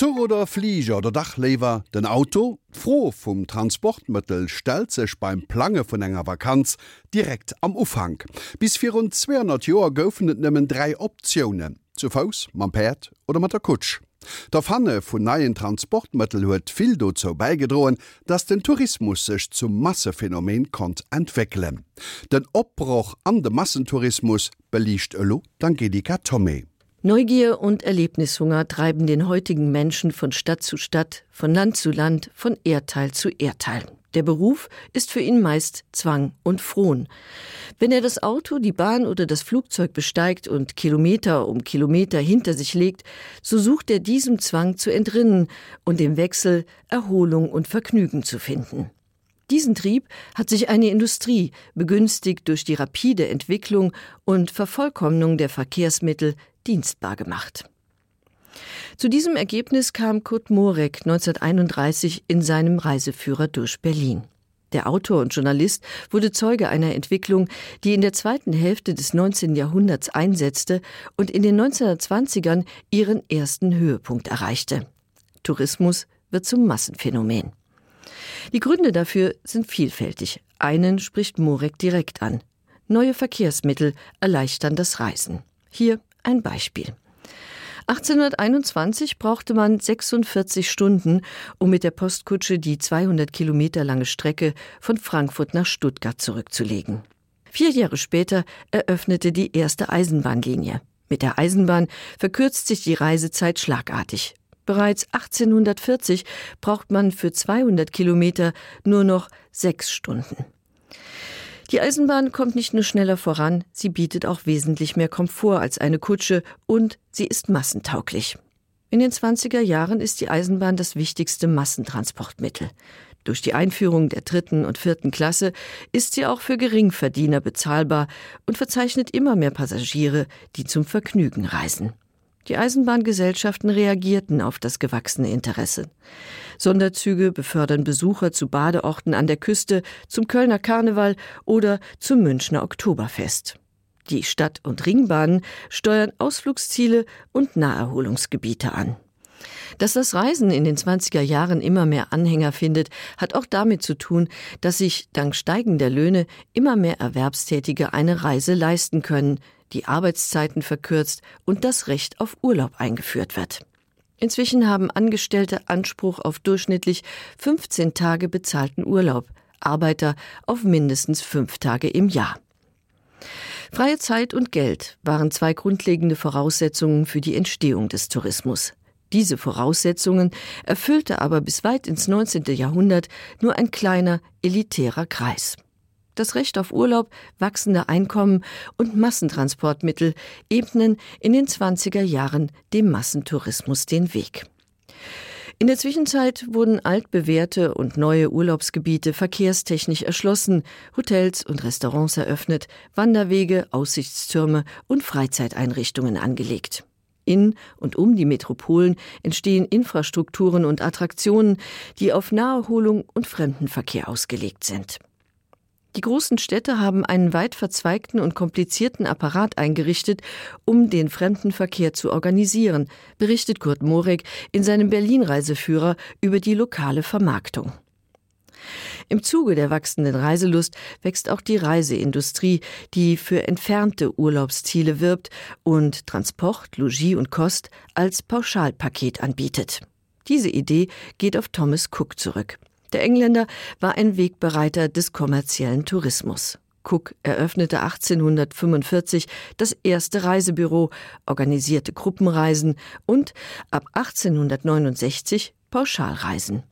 Zur oder Flieger oder Dachlever den Auto, froh vum Transportmittel stel sech beim Plange vun enger Vakanz direkt am Ufang. Bis vir rund 200 Joer goufenet nëmmen drei Optionen: zu Faus, man Perd oder mat der Kutsch. Der Fanne vun neien Transportmittel huet viel dozo beigedrohen, dats den Tourismus sech zum Massephänomen kont entwickeln. Den Opbruch an de Massentourismus belicht Elo Angelika Tommy. Neugier und Erlebnishunger treiben den heutigen Menschen von Stadt zu Stadt, von Land zu Land, von Erdteil zu Erdteil. Der Beruf ist für ihn meist Zwang und Frohn. Wenn er das Auto, die Bahn oder das Flugzeug besteigt und Kilometer um Kilometer hinter sich legt, so sucht er diesem Zwang zu entrinnen und im Wechsel Erholung und Vergnügen zu finden. Diesen Trieb hat sich eine Industrie, begünstigt durch die rapide Entwicklung und Vervollkommnung der Verkehrsmittel, dienstbar gemacht. Zu diesem Ergebnis kam Kurt Morek 1931 in seinem Reiseführer durch Berlin. Der Autor und Journalist wurde Zeuge einer Entwicklung, die in der zweiten Hälfte des 19. Jahrhunderts einsetzte und in den 1920ern ihren ersten Höhepunkt erreichte. Tourismus wird zum Massenphänomen. Die Gründe dafür sind vielfältig. Einen spricht Morek direkt an. Neue Verkehrsmittel erleichtern das Reisen. Hier ein Beispiel. 1821 brauchte man 46 Stunden, um mit der Postkutsche die 200 Kilometer lange Strecke von Frankfurt nach Stuttgart zurückzulegen. Vier Jahre später eröffnete die erste Eisenbahnlinie. Mit der Eisenbahn verkürzt sich die Reisezeit schlagartig. Bereits 1840 braucht man für 200 Kilometer nur noch sechs Stunden. Die Eisenbahn kommt nicht nur schneller voran, sie bietet auch wesentlich mehr Komfort als eine Kutsche und sie ist massentauglich. In den 20er Jahren ist die Eisenbahn das wichtigste Massentransportmittel. Durch die Einführung der dritten und vierten Klasse ist sie auch für Geringverdiener bezahlbar und verzeichnet immer mehr Passagiere, die zum Vergnügen reisen. Die Eisenbahngesellschaften reagierten auf das gewachsene Interesse. Sonderzüge befördern Besucher zu Badeorten an der Küste, zum Kölner Karneval oder zum Münchner Oktoberfest. Die Stadt- und Ringbahnen steuern Ausflugsziele und Naherholungsgebiete an. Dass das Reisen in den 20er Jahren immer mehr Anhänger findet, hat auch damit zu tun, dass sich dank steigender Löhne immer mehr Erwerbstätige eine Reise leisten können, die Arbeitszeiten verkürzt und das Recht auf Urlaub eingeführt wird. Inzwischen haben Angestellte Anspruch auf durchschnittlich 15 Tage bezahlten Urlaub, Arbeiter auf mindestens fünf Tage im Jahr. Freie Zeit und Geld waren zwei grundlegende Voraussetzungen für die Entstehung des Tourismus. Diese Voraussetzungen erfüllte aber bis weit ins 19. Jahrhundert nur ein kleiner elitärer Kreis das Recht auf Urlaub, wachsende Einkommen und Massentransportmittel ebnen in den 20er Jahren dem Massentourismus den Weg. In der Zwischenzeit wurden altbewährte und neue Urlaubsgebiete verkehrstechnisch erschlossen, Hotels und Restaurants eröffnet, Wanderwege, Aussichtstürme und Freizeiteinrichtungen angelegt. In und um die Metropolen entstehen Infrastrukturen und Attraktionen, die auf Naherholung und Fremdenverkehr ausgelegt sind. Die großen Städte haben einen weit verzweigten und komplizierten Apparat eingerichtet, um den Fremdenverkehr zu organisieren, berichtet Kurt Morek in seinem Berlin-Reiseführer über die lokale Vermarktung. Im Zuge der wachsenden Reiselust wächst auch die Reiseindustrie, die für entfernte Urlaubsziele wirbt und Transport, Logis und Kost als Pauschalpaket anbietet. Diese Idee geht auf Thomas Cook zurück. Der Engländer war ein Wegbereiter des kommerziellen Tourismus. Cook eröffnete 1845 das erste Reisebüro, organisierte Gruppenreisen und ab 1869 Pauschalreisen.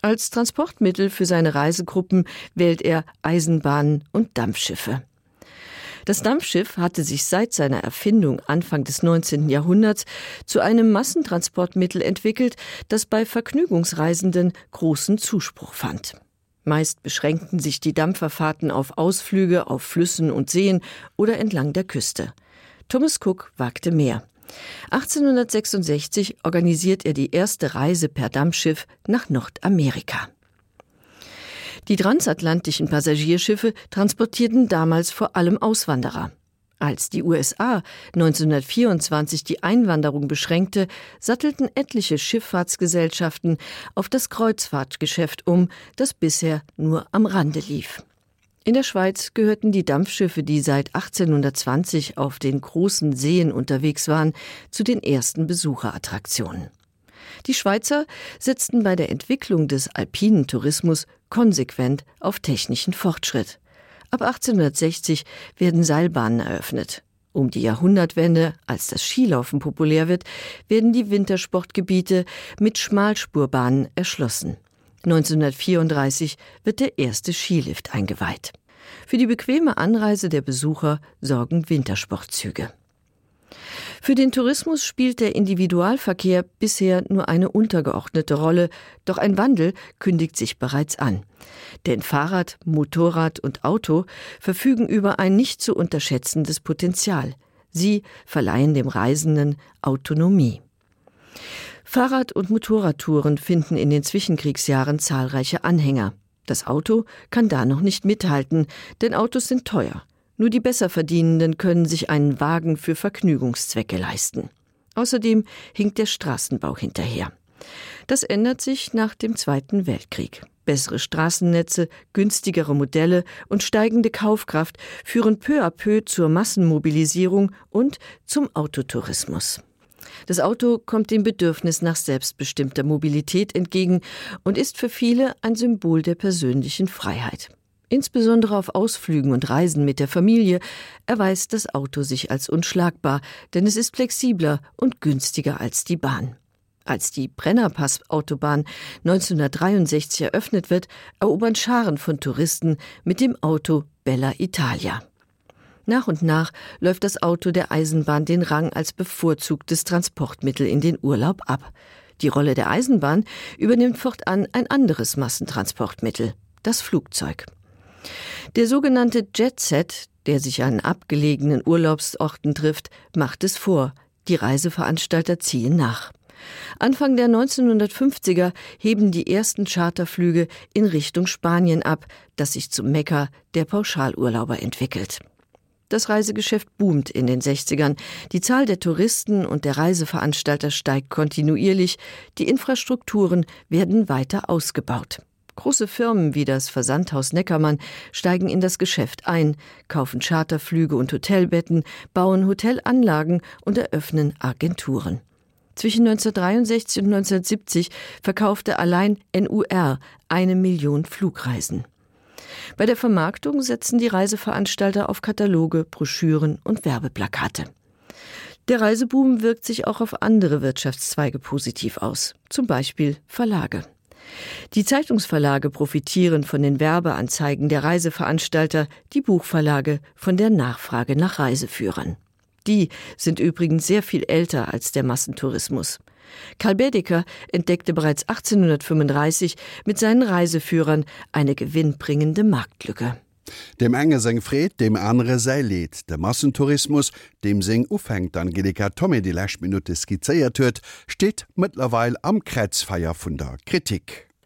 Als Transportmittel für seine Reisegruppen wählt er Eisenbahnen und Dampfschiffe. Das Dampfschiff hatte sich seit seiner Erfindung Anfang des 19. Jahrhunderts zu einem Massentransportmittel entwickelt, das bei Vergnügungsreisenden großen Zuspruch fand. Meist beschränkten sich die Dampferfahrten auf Ausflüge auf Flüssen und Seen oder entlang der Küste. Thomas Cook wagte mehr. 1866 organisiert er die erste Reise per Dampfschiff nach Nordamerika. Die transatlantischen Passagierschiffe transportierten damals vor allem Auswanderer. Als die USA 1924 die Einwanderung beschränkte, sattelten etliche Schifffahrtsgesellschaften auf das Kreuzfahrtgeschäft um, das bisher nur am Rande lief. In der Schweiz gehörten die Dampfschiffe, die seit 1820 auf den großen Seen unterwegs waren, zu den ersten Besucherattraktionen. Die Schweizer setzten bei der Entwicklung des alpinen Tourismus konsequent auf technischen Fortschritt. Ab 1860 werden Seilbahnen eröffnet. Um die Jahrhundertwende, als das Skilaufen populär wird, werden die Wintersportgebiete mit Schmalspurbahnen erschlossen. 1934 wird der erste Skilift eingeweiht. Für die bequeme Anreise der Besucher sorgen Wintersportzüge. Für den Tourismus spielt der Individualverkehr bisher nur eine untergeordnete Rolle, doch ein Wandel kündigt sich bereits an. Denn Fahrrad, Motorrad und Auto verfügen über ein nicht zu unterschätzendes Potenzial. Sie verleihen dem Reisenden Autonomie. Fahrrad- und Motorradtouren finden in den Zwischenkriegsjahren zahlreiche Anhänger. Das Auto kann da noch nicht mithalten, denn Autos sind teuer. Nur die Besserverdienenden können sich einen Wagen für Vergnügungszwecke leisten. Außerdem hinkt der Straßenbau hinterher. Das ändert sich nach dem Zweiten Weltkrieg. Bessere Straßennetze, günstigere Modelle und steigende Kaufkraft führen peu à peu zur Massenmobilisierung und zum Autotourismus. Das Auto kommt dem Bedürfnis nach selbstbestimmter Mobilität entgegen und ist für viele ein Symbol der persönlichen Freiheit. Insbesondere auf Ausflügen und Reisen mit der Familie erweist das Auto sich als unschlagbar, denn es ist flexibler und günstiger als die Bahn. Als die Brennerpass-Autobahn 1963 eröffnet wird, erobern Scharen von Touristen mit dem Auto Bella Italia. Nach und nach läuft das Auto der Eisenbahn den Rang als bevorzugtes Transportmittel in den Urlaub ab. Die Rolle der Eisenbahn übernimmt fortan ein anderes Massentransportmittel, das Flugzeug. Der sogenannte Jetset, der sich an abgelegenen Urlaubsorten trifft, macht es vor. Die Reiseveranstalter ziehen nach. Anfang der 1950er heben die ersten Charterflüge in Richtung Spanien ab, das sich zum Mekka der Pauschalurlauber entwickelt. Das Reisegeschäft boomt in den 60ern. Die Zahl der Touristen und der Reiseveranstalter steigt kontinuierlich. Die Infrastrukturen werden weiter ausgebaut. Große Firmen wie das Versandhaus Neckermann steigen in das Geschäft ein, kaufen Charterflüge und Hotelbetten, bauen Hotelanlagen und eröffnen Agenturen. Zwischen 1963 und 1970 verkaufte allein NUR eine Million Flugreisen. Bei der Vermarktung setzen die Reiseveranstalter auf Kataloge, Broschüren und Werbeplakate. Der Reiseboom wirkt sich auch auf andere Wirtschaftszweige positiv aus, zum Beispiel Verlage. Die Zeitungsverlage profitieren von den Werbeanzeigen der Reiseveranstalter, die Buchverlage von der Nachfrage nach Reiseführern. Die sind übrigens sehr viel älter als der Massentourismus. Karl Bedecker entdeckte bereits 1835 mit seinen Reiseführern eine gewinnbringende Marktlücke. Dem enge seng Fred dem andere sei lädt, der Massentourismus, dem seng ufhängt Angelika Tommy die Lächminute skizzeiert huet, steht mittlerwe am Kreuzfeier vun der Kritik.